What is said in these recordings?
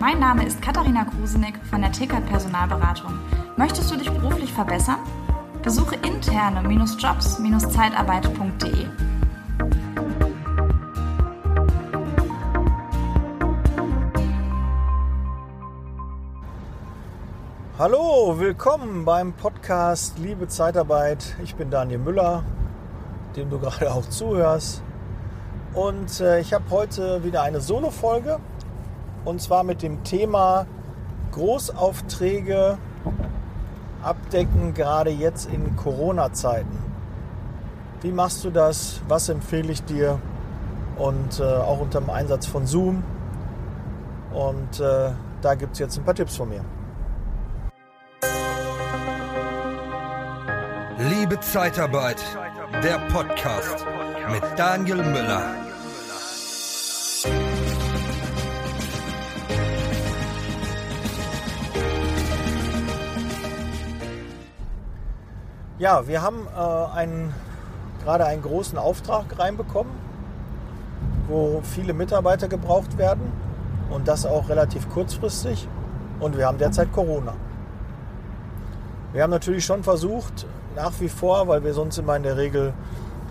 Mein Name ist Katharina Krusenick von der TK Personalberatung. Möchtest du dich beruflich verbessern? Besuche interne-jobs-zeitarbeit.de. Hallo, willkommen beim Podcast Liebe Zeitarbeit. Ich bin Daniel Müller, dem du gerade auch zuhörst. Und äh, ich habe heute wieder eine Solo-Folge und zwar mit dem Thema Großaufträge abdecken, gerade jetzt in Corona-Zeiten. Wie machst du das? Was empfehle ich dir? Und äh, auch unter dem Einsatz von Zoom. Und äh, da gibt es jetzt ein paar Tipps von mir. Liebe Zeitarbeit, der Podcast mit Daniel Müller. Ja, wir haben äh, einen, gerade einen großen Auftrag reinbekommen, wo viele Mitarbeiter gebraucht werden und das auch relativ kurzfristig. Und wir haben derzeit Corona. Wir haben natürlich schon versucht, nach wie vor, weil wir sonst immer in der Regel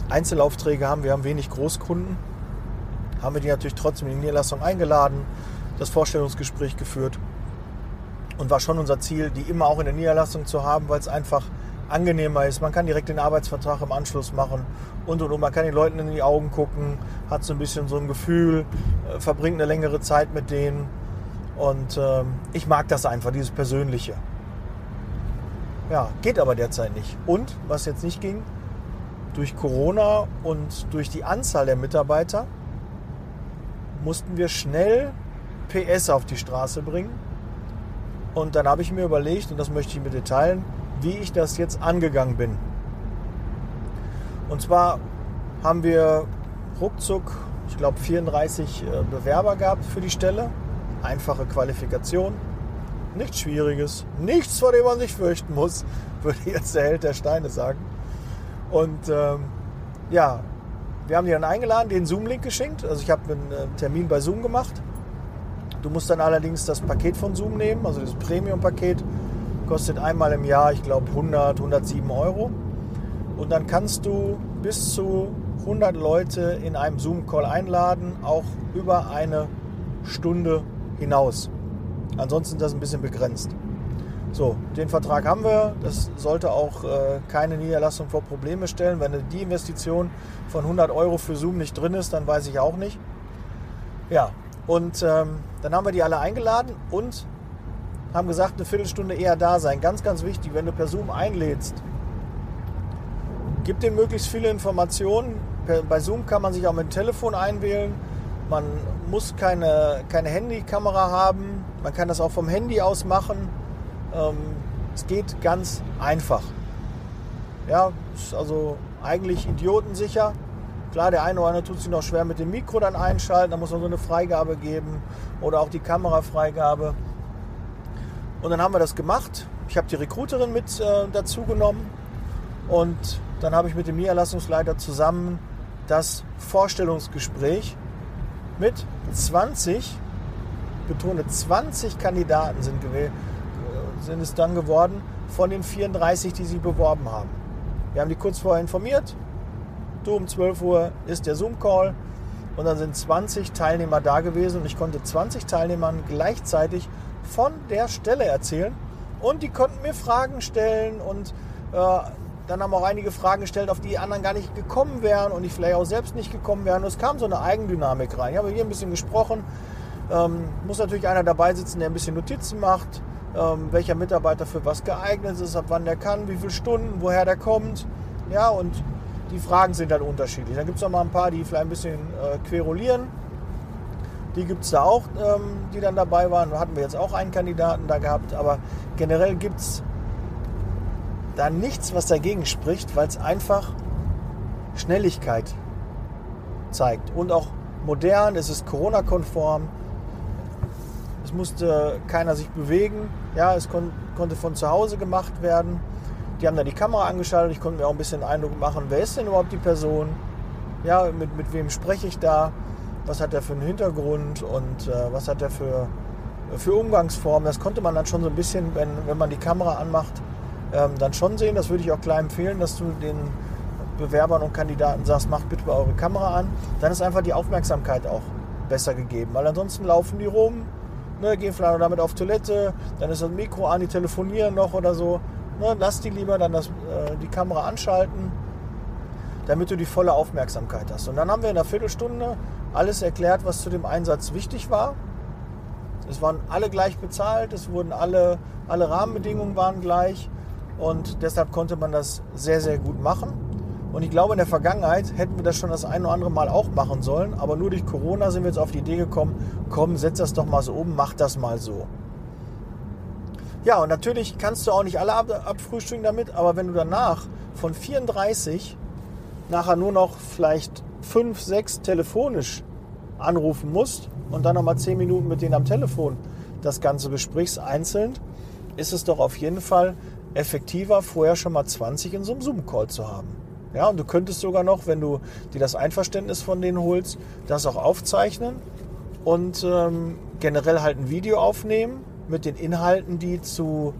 Einzelaufträge haben, wir haben wenig Großkunden, haben wir die natürlich trotzdem in die Niederlassung eingeladen, das Vorstellungsgespräch geführt und war schon unser Ziel, die immer auch in der Niederlassung zu haben, weil es einfach angenehmer ist. Man kann direkt den Arbeitsvertrag im Anschluss machen und und und. Man kann den Leuten in die Augen gucken, hat so ein bisschen so ein Gefühl, äh, verbringt eine längere Zeit mit denen. Und äh, ich mag das einfach, dieses Persönliche. Ja, geht aber derzeit nicht. Und was jetzt nicht ging, durch Corona und durch die Anzahl der Mitarbeiter mussten wir schnell PS auf die Straße bringen. Und dann habe ich mir überlegt, und das möchte ich mit dir teilen, wie ich das jetzt angegangen bin. Und zwar haben wir ruckzuck, ich glaube, 34 äh, Bewerber gehabt für die Stelle. Einfache Qualifikation. Nichts Schwieriges. Nichts, vor dem man sich fürchten muss, würde jetzt der Held der Steine sagen. Und ähm, ja, wir haben die dann eingeladen, den Zoom-Link geschenkt. Also ich habe einen äh, Termin bei Zoom gemacht. Du musst dann allerdings das Paket von Zoom nehmen, also das Premium-Paket kostet einmal im Jahr, ich glaube 100, 107 Euro. Und dann kannst du bis zu 100 Leute in einem Zoom-Call einladen, auch über eine Stunde hinaus. Ansonsten ist das ein bisschen begrenzt. So, den Vertrag haben wir. Das sollte auch äh, keine Niederlassung vor Probleme stellen. Wenn die Investition von 100 Euro für Zoom nicht drin ist, dann weiß ich auch nicht. Ja, und ähm, dann haben wir die alle eingeladen und haben gesagt, eine Viertelstunde eher da sein. Ganz, ganz wichtig, wenn du per Zoom einlädst, gib denen möglichst viele Informationen. bei Zoom kann man sich auch mit dem Telefon einwählen. Man muss keine, keine Handykamera haben. Man kann das auch vom Handy aus machen. Ähm, es geht ganz einfach. Ja, ist also eigentlich idiotensicher. Klar, der eine oder andere tut sich noch schwer mit dem Mikro dann einschalten. Da muss man so eine Freigabe geben oder auch die Kamerafreigabe. Und dann haben wir das gemacht. Ich habe die Recruiterin mit äh, dazu genommen und dann habe ich mit dem Niederlassungsleiter zusammen das Vorstellungsgespräch mit 20, betone 20 Kandidaten sind, sind es dann geworden von den 34, die sich beworben haben. Wir haben die kurz vorher informiert. Du um 12 Uhr ist der Zoom-Call und dann sind 20 Teilnehmer da gewesen und ich konnte 20 Teilnehmern gleichzeitig von der Stelle erzählen. Und die konnten mir Fragen stellen und äh, dann haben auch einige Fragen gestellt, auf die anderen gar nicht gekommen wären und ich vielleicht auch selbst nicht gekommen wären. Es kam so eine Eigendynamik rein. Ich habe hier ein bisschen gesprochen. Ähm, muss natürlich einer dabei sitzen, der ein bisschen Notizen macht, ähm, welcher Mitarbeiter für was geeignet ist, ab wann der kann, wie viele Stunden, woher der kommt. Ja, und die Fragen sind dann unterschiedlich. Dann gibt es noch mal ein paar, die vielleicht ein bisschen äh, querulieren die gibt es da auch, ähm, die dann dabei waren. Da hatten wir jetzt auch einen Kandidaten da gehabt. Aber generell gibt es da nichts, was dagegen spricht, weil es einfach Schnelligkeit zeigt. Und auch modern, es ist Corona-konform. Es musste keiner sich bewegen. Ja, es kon konnte von zu Hause gemacht werden. Die haben da die Kamera angeschaltet. Ich konnte mir auch ein bisschen Eindruck machen, wer ist denn überhaupt die Person? Ja, mit, mit wem spreche ich da? Was hat er für einen Hintergrund und äh, was hat er für für Umgangsformen. Das konnte man dann schon so ein bisschen, wenn, wenn man die Kamera anmacht, ähm, dann schon sehen. Das würde ich auch klar empfehlen, dass du den Bewerbern und Kandidaten sagst, macht bitte eure Kamera an. Dann ist einfach die Aufmerksamkeit auch besser gegeben. Weil ansonsten laufen die rum, ne, gehen vielleicht damit auf Toilette, dann ist das Mikro an, die telefonieren noch oder so. Ne, lass die lieber dann das, äh, die Kamera anschalten, damit du die volle Aufmerksamkeit hast. Und dann haben wir in einer Viertelstunde alles erklärt, was zu dem Einsatz wichtig war. Es waren alle gleich bezahlt, es wurden alle, alle Rahmenbedingungen waren gleich und deshalb konnte man das sehr, sehr gut machen. Und ich glaube, in der Vergangenheit hätten wir das schon das ein oder andere Mal auch machen sollen, aber nur durch Corona sind wir jetzt auf die Idee gekommen, komm, setz das doch mal so um, mach das mal so. Ja, und natürlich kannst du auch nicht alle abfrühstücken damit, aber wenn du danach von 34 nachher nur noch vielleicht 5, 6 telefonisch anrufen musst und dann nochmal 10 Minuten mit denen am Telefon das Ganze besprichst, einzeln, ist es doch auf jeden Fall effektiver, vorher schon mal 20 in so einem Zoom-Call zu haben. Ja, und du könntest sogar noch, wenn du dir das Einverständnis von denen holst, das auch aufzeichnen und ähm, generell halt ein Video aufnehmen mit den Inhalten, die zu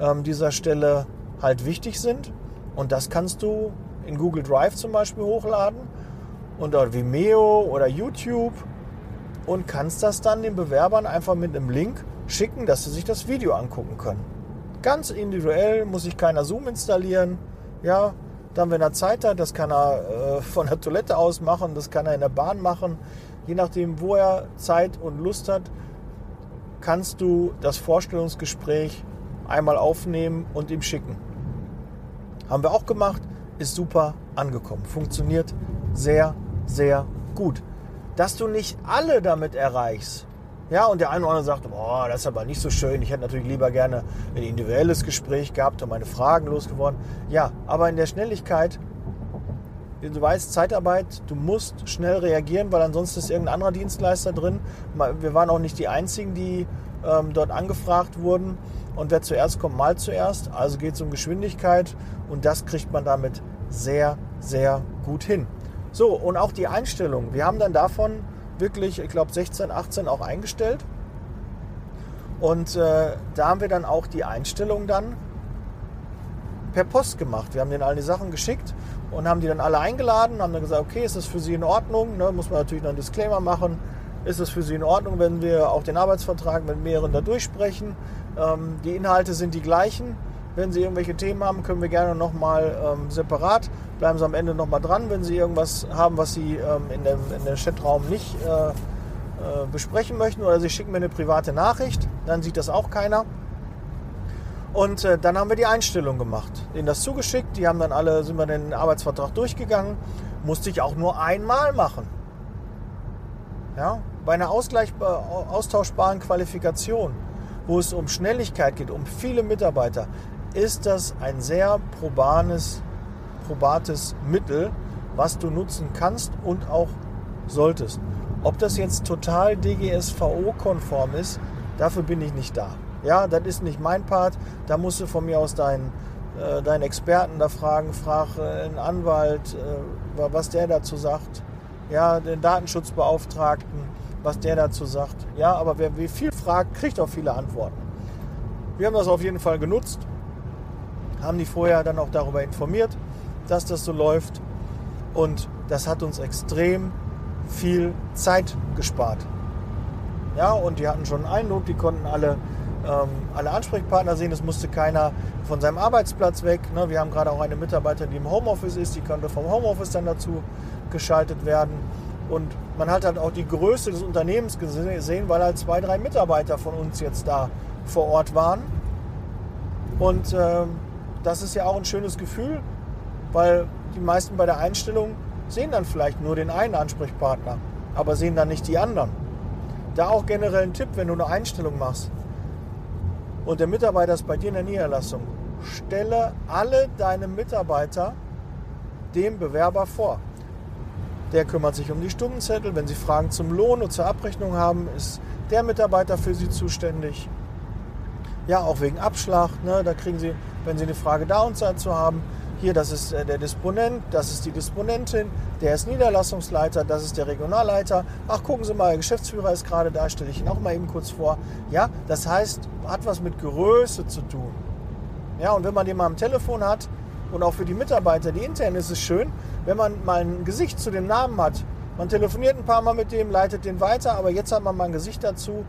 ähm, dieser Stelle halt wichtig sind. Und das kannst du in Google Drive zum Beispiel hochladen dort Vimeo oder YouTube und kannst das dann den Bewerbern einfach mit einem Link schicken, dass sie sich das Video angucken können. Ganz individuell muss sich keiner Zoom installieren. Ja, dann, wenn er Zeit hat, das kann er äh, von der Toilette aus machen, das kann er in der Bahn machen. Je nachdem, wo er Zeit und Lust hat, kannst du das Vorstellungsgespräch einmal aufnehmen und ihm schicken. Haben wir auch gemacht, ist super angekommen. Funktioniert sehr, sehr gut. Dass du nicht alle damit erreichst, ja, und der eine oder andere sagt, boah, das ist aber nicht so schön. Ich hätte natürlich lieber gerne ein individuelles Gespräch gehabt und meine Fragen losgeworden. Ja, aber in der Schnelligkeit, du weißt, Zeitarbeit, du musst schnell reagieren, weil ansonsten ist irgendein anderer Dienstleister drin. Wir waren auch nicht die Einzigen, die ähm, dort angefragt wurden. Und wer zuerst kommt, mal zuerst. Also geht es um Geschwindigkeit und das kriegt man damit sehr, sehr gut hin. So, und auch die Einstellung. Wir haben dann davon wirklich, ich glaube 16, 18 auch eingestellt. Und äh, da haben wir dann auch die Einstellung dann per Post gemacht. Wir haben denen alle die Sachen geschickt und haben die dann alle eingeladen, haben dann gesagt, okay, ist das für Sie in Ordnung? Ne, muss man natürlich noch einen Disclaimer machen. Ist es für Sie in Ordnung, wenn wir auch den Arbeitsvertrag mit mehreren da durchsprechen? Ähm, die Inhalte sind die gleichen. Wenn Sie irgendwelche Themen haben, können wir gerne nochmal ähm, separat. Bleiben Sie am Ende nochmal dran, wenn Sie irgendwas haben, was Sie ähm, in, dem, in dem Chatraum nicht äh, äh, besprechen möchten oder Sie schicken mir eine private Nachricht, dann sieht das auch keiner. Und äh, dann haben wir die Einstellung gemacht, denen das zugeschickt. Die haben dann alle, sind wir den Arbeitsvertrag durchgegangen. Musste ich auch nur einmal machen. Ja, bei einer austauschbaren Qualifikation, wo es um Schnelligkeit geht, um viele Mitarbeiter, ist das ein sehr probanes, probates Mittel, was du nutzen kannst und auch solltest. Ob das jetzt total DGSVO-konform ist, dafür bin ich nicht da. Ja, das ist nicht mein Part. Da musst du von mir aus deinen, äh, deinen Experten da fragen. Frag äh, einen Anwalt, äh, was der dazu sagt. Ja, den Datenschutzbeauftragten, was der dazu sagt. Ja, aber wer wie viel fragt, kriegt auch viele Antworten. Wir haben das auf jeden Fall genutzt haben die vorher dann auch darüber informiert, dass das so läuft. Und das hat uns extrem viel Zeit gespart. Ja, und die hatten schon einen Eindruck, die konnten alle, ähm, alle Ansprechpartner sehen. Es musste keiner von seinem Arbeitsplatz weg. Ne? Wir haben gerade auch eine Mitarbeiterin, die im Homeoffice ist, die konnte vom Homeoffice dann dazu geschaltet werden. Und man hat halt auch die Größe des Unternehmens gesehen, weil halt zwei, drei Mitarbeiter von uns jetzt da vor Ort waren. Und ähm, das ist ja auch ein schönes Gefühl, weil die meisten bei der Einstellung sehen dann vielleicht nur den einen Ansprechpartner, aber sehen dann nicht die anderen. Da auch generell ein Tipp, wenn du eine Einstellung machst und der Mitarbeiter ist bei dir in der Niederlassung, stelle alle deine Mitarbeiter dem Bewerber vor. Der kümmert sich um die Stundenzettel. Wenn Sie Fragen zum Lohn und zur Abrechnung haben, ist der Mitarbeiter für Sie zuständig. Ja, auch wegen Abschlag. Ne, da kriegen Sie wenn Sie eine Frage da und dazu haben, hier, das ist äh, der Disponent, das ist die Disponentin, der ist Niederlassungsleiter, das ist der Regionalleiter. Ach, gucken Sie mal, der Geschäftsführer ist gerade da, stelle ich ihn auch mal eben kurz vor. Ja, das heißt, hat was mit Größe zu tun. Ja, und wenn man den mal am Telefon hat und auch für die Mitarbeiter, die intern ist es schön, wenn man mal ein Gesicht zu dem Namen hat. Man telefoniert ein paar Mal mit dem, leitet den weiter, aber jetzt hat man mal ein Gesicht dazu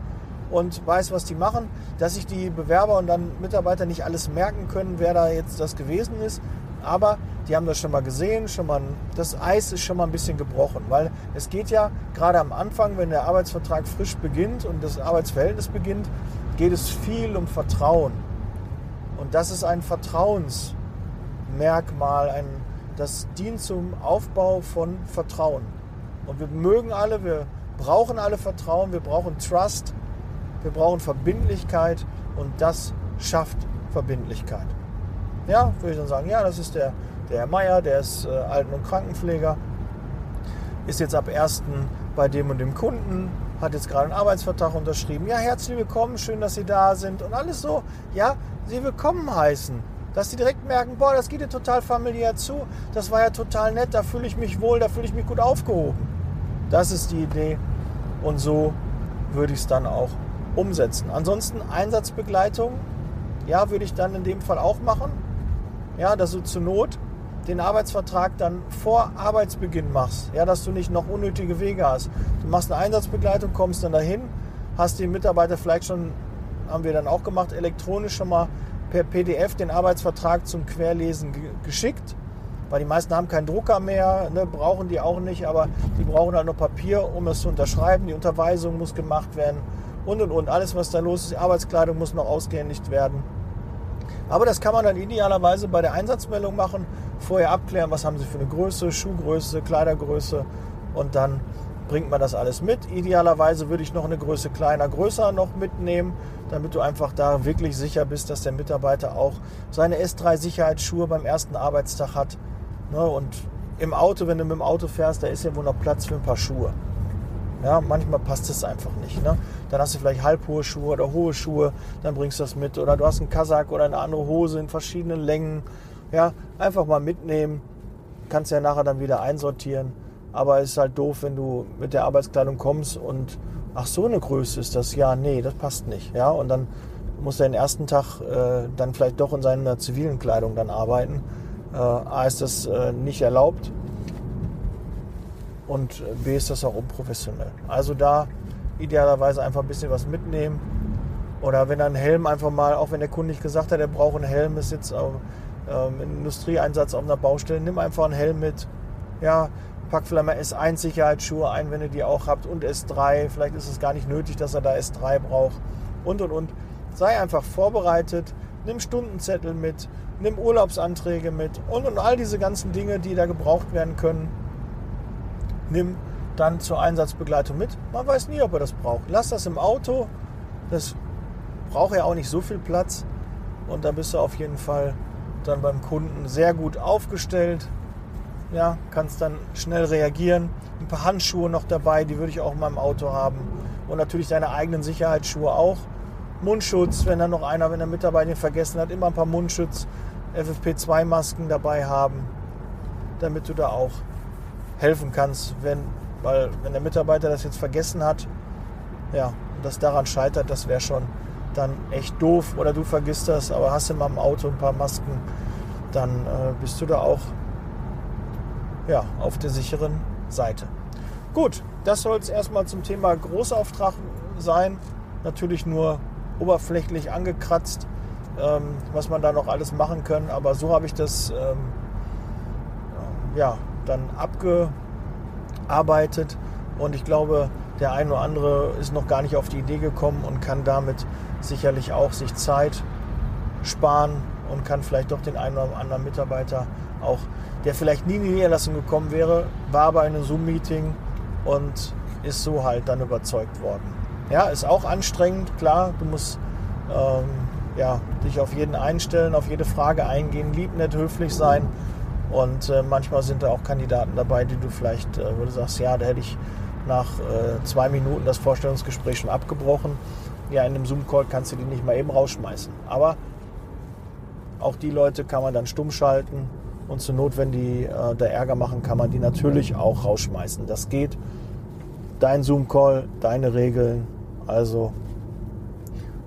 und weiß, was die machen, dass sich die Bewerber und dann Mitarbeiter nicht alles merken können, wer da jetzt das gewesen ist. Aber die haben das schon mal gesehen, schon mal, das Eis ist schon mal ein bisschen gebrochen, weil es geht ja gerade am Anfang, wenn der Arbeitsvertrag frisch beginnt und das Arbeitsverhältnis beginnt, geht es viel um Vertrauen. Und das ist ein Vertrauensmerkmal, ein, das dient zum Aufbau von Vertrauen. Und wir mögen alle, wir brauchen alle Vertrauen, wir brauchen Trust, wir brauchen Verbindlichkeit und das schafft Verbindlichkeit. Ja, würde ich dann sagen, ja, das ist der, der Herr Meier, der ist äh, Alten- und Krankenpfleger, ist jetzt ab 1. bei dem und dem Kunden, hat jetzt gerade einen Arbeitsvertrag unterschrieben. Ja, herzlich willkommen, schön, dass Sie da sind und alles so, ja, Sie willkommen heißen. Dass Sie direkt merken, boah, das geht dir total familiär zu, das war ja total nett, da fühle ich mich wohl, da fühle ich mich gut aufgehoben. Das ist die Idee und so würde ich es dann auch umsetzen. Ansonsten Einsatzbegleitung, ja, würde ich dann in dem Fall auch machen ja, dass du zur Not den Arbeitsvertrag dann vor Arbeitsbeginn machst, ja, dass du nicht noch unnötige Wege hast. Du machst eine Einsatzbegleitung, kommst dann dahin, hast den Mitarbeiter vielleicht schon, haben wir dann auch gemacht, elektronisch schon mal per PDF den Arbeitsvertrag zum Querlesen geschickt, weil die meisten haben keinen Drucker mehr, ne, brauchen die auch nicht, aber die brauchen halt noch Papier, um es zu unterschreiben. Die Unterweisung muss gemacht werden und und und. Alles, was da los ist, die Arbeitskleidung muss noch ausgehändigt werden. Aber das kann man dann idealerweise bei der Einsatzmeldung machen, vorher abklären, was haben Sie für eine Größe, Schuhgröße, Kleidergröße und dann bringt man das alles mit. Idealerweise würde ich noch eine Größe kleiner, größer noch mitnehmen, damit du einfach da wirklich sicher bist, dass der Mitarbeiter auch seine S3-Sicherheitsschuhe beim ersten Arbeitstag hat. Ne, und im Auto, wenn du mit dem Auto fährst, da ist ja wohl noch Platz für ein paar Schuhe. Ja, manchmal passt es einfach nicht. Ne? Dann hast du vielleicht halbhohe Schuhe oder hohe Schuhe, dann bringst du das mit. Oder du hast einen Kasak oder eine andere Hose in verschiedenen Längen. Ja, einfach mal mitnehmen. Kannst ja nachher dann wieder einsortieren. Aber es ist halt doof, wenn du mit der Arbeitskleidung kommst und ach so eine Größe ist das. Ja, nee, das passt nicht. Ja, und dann muss er den ersten Tag äh, dann vielleicht doch in seiner zivilen Kleidung dann arbeiten. Äh, A ist das äh, nicht erlaubt und B ist das auch unprofessionell. Also da idealerweise einfach ein bisschen was mitnehmen. Oder wenn einen Helm einfach mal, auch wenn der Kunde nicht gesagt hat, er braucht einen Helm, ist jetzt auf, ähm, Industrieeinsatz auf einer Baustelle, nimm einfach einen Helm mit. Ja, pack vielleicht mal S1-Sicherheitsschuhe ein, wenn ihr die auch habt und S3. Vielleicht ist es gar nicht nötig, dass er da S3 braucht. Und und und. Sei einfach vorbereitet, nimm Stundenzettel mit, nimm Urlaubsanträge mit und, und all diese ganzen Dinge, die da gebraucht werden können nimm dann zur Einsatzbegleitung mit. Man weiß nie, ob er das braucht. Lass das im Auto. Das braucht ja auch nicht so viel Platz. Und da bist du auf jeden Fall dann beim Kunden sehr gut aufgestellt. Ja, kannst dann schnell reagieren. Ein paar Handschuhe noch dabei, die würde ich auch in meinem Auto haben. Und natürlich deine eigenen Sicherheitsschuhe auch. Mundschutz, wenn dann noch einer, wenn der Mitarbeiter vergessen hat, immer ein paar Mundschutz, FFP2-Masken dabei haben, damit du da auch helfen kannst, wenn, weil wenn der Mitarbeiter das jetzt vergessen hat, ja, und das daran scheitert, das wäre schon dann echt doof oder du vergisst das, aber hast mal im Auto ein paar Masken, dann äh, bist du da auch ja, auf der sicheren Seite. Gut, das soll es erstmal zum Thema Großauftrag sein. Natürlich nur oberflächlich angekratzt, ähm, was man da noch alles machen kann. Aber so habe ich das ähm, ja, dann abgearbeitet. Und ich glaube, der ein oder andere ist noch gar nicht auf die Idee gekommen und kann damit sicherlich auch sich Zeit sparen und kann vielleicht doch den einen oder anderen Mitarbeiter auch, der vielleicht nie in die Niederlassung gekommen wäre, war bei einem Zoom-Meeting und ist so halt dann überzeugt worden. Ja, ist auch anstrengend, klar, du musst ähm, ja, dich auf jeden einstellen, auf jede Frage eingehen, lieb, nett, höflich sein und äh, manchmal sind da auch Kandidaten dabei, die du vielleicht, äh, wo du sagst, ja, da hätte ich nach äh, zwei Minuten das Vorstellungsgespräch schon abgebrochen. Ja, in einem Zoom-Call kannst du die nicht mal eben rausschmeißen. Aber auch die Leute kann man dann stumm schalten Und zur Not, wenn die äh, da Ärger machen, kann man die natürlich auch rausschmeißen. Das geht. Dein Zoom-Call, deine Regeln. Also,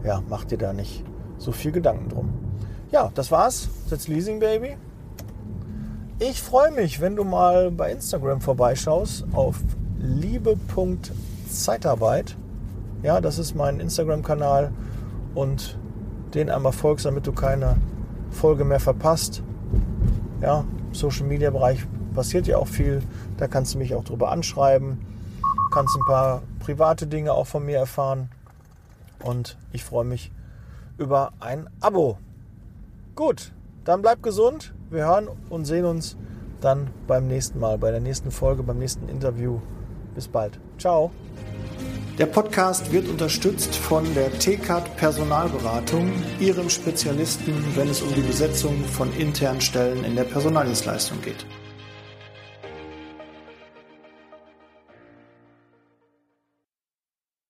ja, mach dir da nicht so viel Gedanken drum. Ja, das war's. That's Leasing Baby. Ich freue mich, wenn du mal bei Instagram vorbeischaust auf liebe.zeitarbeit. Ja, das ist mein Instagram-Kanal und den einmal folgst, damit du keine Folge mehr verpasst. Ja, Social Media Bereich passiert ja auch viel. Da kannst du mich auch drüber anschreiben. Kannst ein paar private Dinge auch von mir erfahren. Und ich freue mich über ein Abo. Gut, dann bleib gesund. Wir hören und sehen uns dann beim nächsten Mal, bei der nächsten Folge, beim nächsten Interview. Bis bald. Ciao. Der Podcast wird unterstützt von der TCAT Personalberatung, ihrem Spezialisten, wenn es um die Besetzung von internen Stellen in der Personaldienstleistung geht.